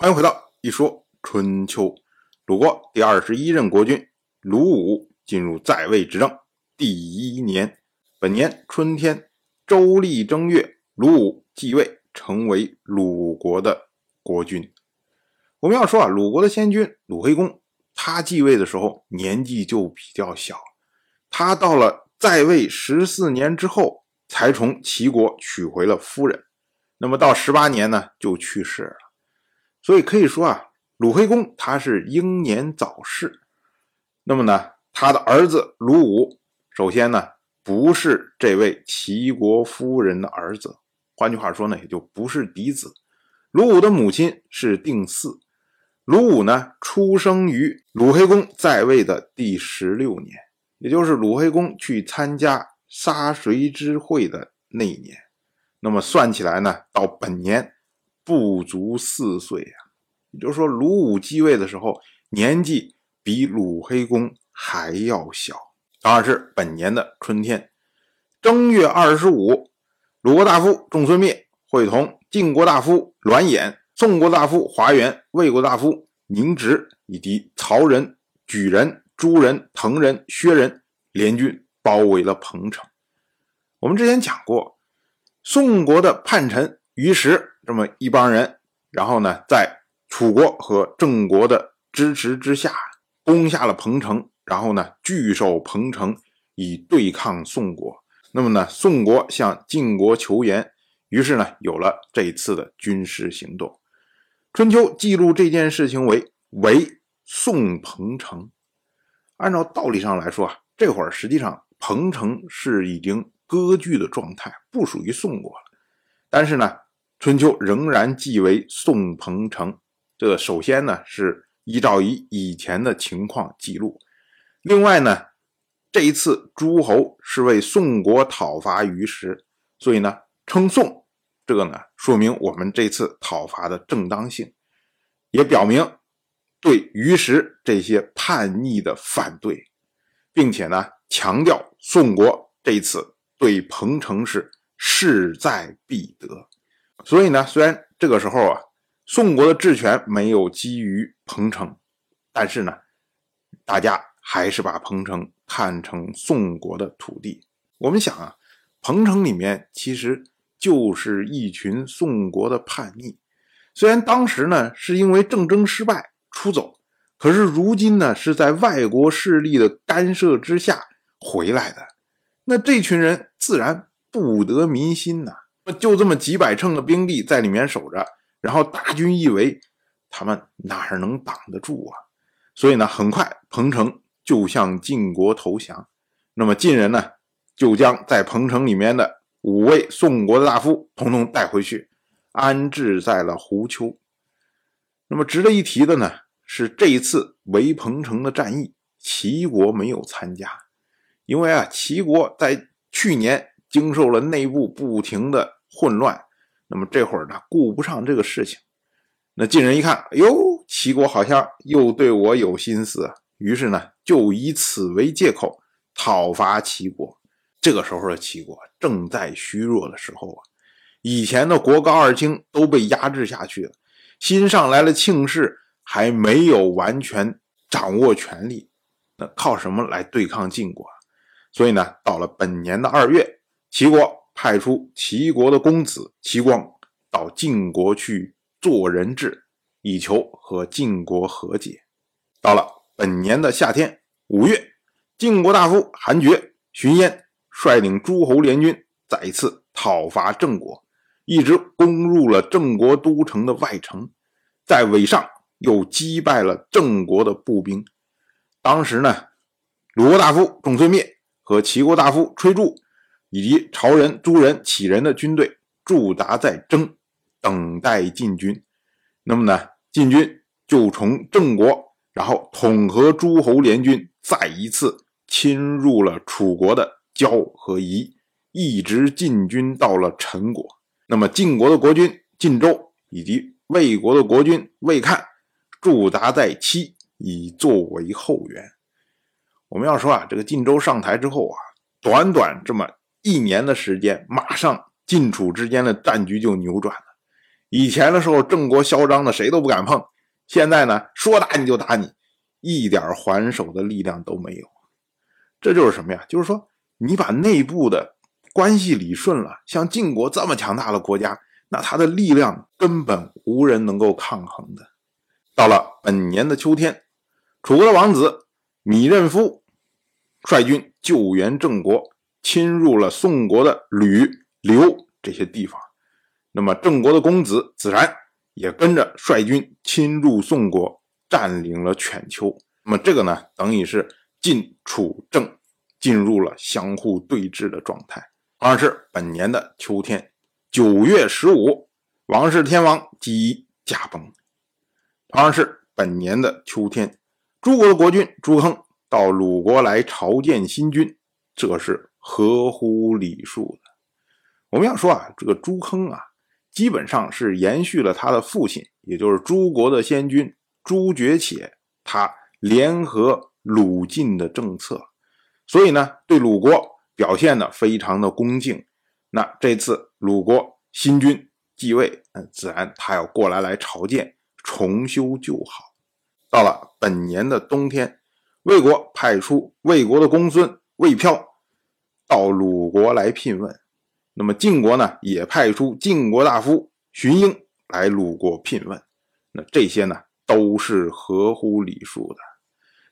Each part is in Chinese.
欢迎回到一说春秋。鲁国第二十一任国君鲁武进入在位执政第一年，本年春天，周历正月，鲁武继位，成为鲁国的国君。我们要说啊，鲁国的先君鲁黑公，他继位的时候年纪就比较小，他到了在位十四年之后，才从齐国娶回了夫人。那么到十八年呢，就去世了。所以可以说啊，鲁黑公他是英年早逝。那么呢，他的儿子鲁武，首先呢不是这位齐国夫人的儿子，换句话说呢，也就不是嫡子。鲁武的母亲是定嗣。鲁武呢出生于鲁黑公在位的第十六年，也就是鲁黑公去参加杀谁之会的那一年。那么算起来呢，到本年不足四岁啊，也就是说，鲁武继位的时候年纪比鲁黑公还要小。当然是本年的春天，正月二十五，鲁国大夫仲孙灭会同晋国大夫栾衍、宋国大夫华元、魏国大夫宁直以及曹人、莒人、朱人、滕人、薛人联军包围了彭城。我们之前讲过。宋国的叛臣于石这么一帮人，然后呢，在楚国和郑国的支持之下，攻下了彭城，然后呢，据守彭城以对抗宋国。那么呢，宋国向晋国求援，于是呢，有了这一次的军事行动。春秋记录这件事情为为宋彭城。按照道理上来说啊，这会儿实际上彭城是已经。割据的状态不属于宋国了，但是呢，春秋仍然记为宋彭城。这首先呢是依照以以前的情况记录，另外呢，这一次诸侯是为宋国讨伐于时，所以呢称宋，这个呢说明我们这次讨伐的正当性，也表明对于时这些叛逆的反对，并且呢强调宋国这一次。对彭城是势在必得，所以呢，虽然这个时候啊，宋国的治权没有基于彭城，但是呢，大家还是把彭城看成宋国的土地。我们想啊，彭城里面其实就是一群宋国的叛逆，虽然当时呢是因为政争失败出走，可是如今呢是在外国势力的干涉之下回来的。那这群人自然不得民心呐，就这么几百乘的兵力在里面守着，然后大军一围，他们哪能挡得住啊？所以呢，很快彭城就向晋国投降。那么晋人呢，就将在彭城里面的五位宋国的大夫统统带回去，安置在了胡丘。那么值得一提的呢，是这一次围彭城的战役，齐国没有参加。因为啊，齐国在去年经受了内部不停的混乱，那么这会儿呢，顾不上这个事情。那晋人一看，哎呦，齐国好像又对我有心思，于是呢，就以此为借口讨伐齐国。这个时候的齐国正在虚弱的时候啊，以前的国高二卿都被压制下去了，新上来的庆氏还没有完全掌握权力，那靠什么来对抗晋国？所以呢，到了本年的二月，齐国派出齐国的公子齐光到晋国去做人质，以求和晋国和解。到了本年的夏天五月，晋国大夫韩厥、荀燕率领诸侯联军再一次讨伐郑国，一直攻入了郑国都城的外城，在尾上又击败了郑国的步兵。当时呢，鲁国大夫仲孙灭。和齐国大夫崔杼以及朝人、诸人、杞人的军队驻扎在征，等待晋军。那么呢，晋军就从郑国，然后统合诸侯联军，再一次侵入了楚国的交和夷，一直进军到了陈国。那么晋国的国君晋州以及魏国的国君魏看驻扎在期，以作为后援。我们要说啊，这个晋州上台之后啊，短短这么一年的时间，马上晋楚之间的战局就扭转了。以前的时候，郑国嚣张的谁都不敢碰，现在呢，说打你就打你，一点还手的力量都没有。这就是什么呀？就是说，你把内部的关系理顺了，像晋国这么强大的国家，那他的力量根本无人能够抗衡的。到了本年的秋天，楚国的王子芈任夫率军救援郑国，侵入了宋国的吕、刘这些地方。那么郑国的公子子然也跟着率军侵入宋国，占领了犬丘。那么这个呢，等于是。晋楚郑进入了相互对峙的状态。同样是本年的秋天，九月十五，王室天王姬驾崩。同样是本年的秋天，诸国的国君朱亨到鲁国来朝见新君，这是合乎礼数的。我们要说啊，这个朱坑啊，基本上是延续了他的父亲，也就是诸国的先君朱觉且，他联合。鲁晋的政策，所以呢，对鲁国表现的非常的恭敬。那这次鲁国新君继位，嗯，自然他要过来来朝见，重修旧好。到了本年的冬天，魏国派出魏国的公孙魏飘到鲁国来聘问。那么晋国呢，也派出晋国大夫荀英来鲁国聘问。那这些呢，都是合乎礼数的。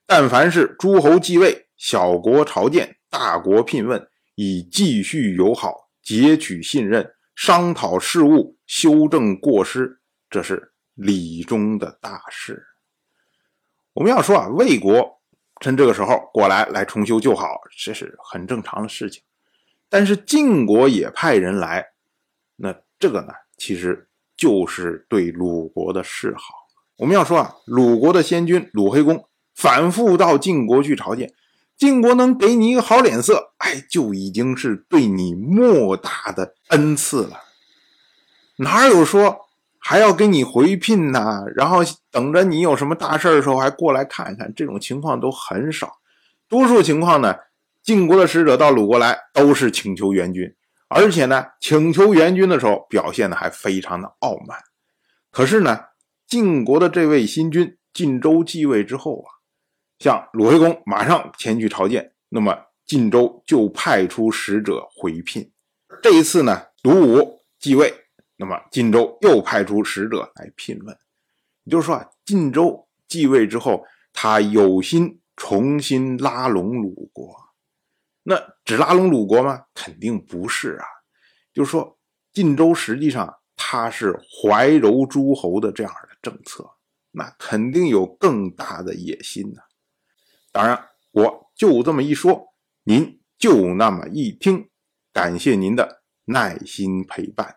但凡是诸侯继位，小国朝见，大国聘问，以继续友好，结取信任，商讨事务，修正过失，这是礼中的大事。我们要说啊，魏国趁这个时候过来来重修旧好，这是很正常的事情。但是晋国也派人来，那这个呢，其实就是对鲁国的示好。我们要说啊，鲁国的先君鲁黑公。反复到晋国去朝见，晋国能给你一个好脸色，哎，就已经是对你莫大的恩赐了。哪有说还要给你回聘呢？然后等着你有什么大事的时候还过来看一看，这种情况都很少。多数情况呢，晋国的使者到鲁国来都是请求援军，而且呢，请求援军的时候表现的还非常的傲慢。可是呢，晋国的这位新君晋州继位之后啊。像鲁惠公马上前去朝见，那么晋州就派出使者回聘。这一次呢，鲁武继位，那么晋州又派出使者来聘问。也就是说啊，晋州继位之后，他有心重新拉拢鲁国。那只拉拢鲁国吗？肯定不是啊。就是说，晋州实际上他是怀柔诸侯的这样的政策，那肯定有更大的野心呢。当然，我就这么一说，您就那么一听。感谢您的耐心陪伴。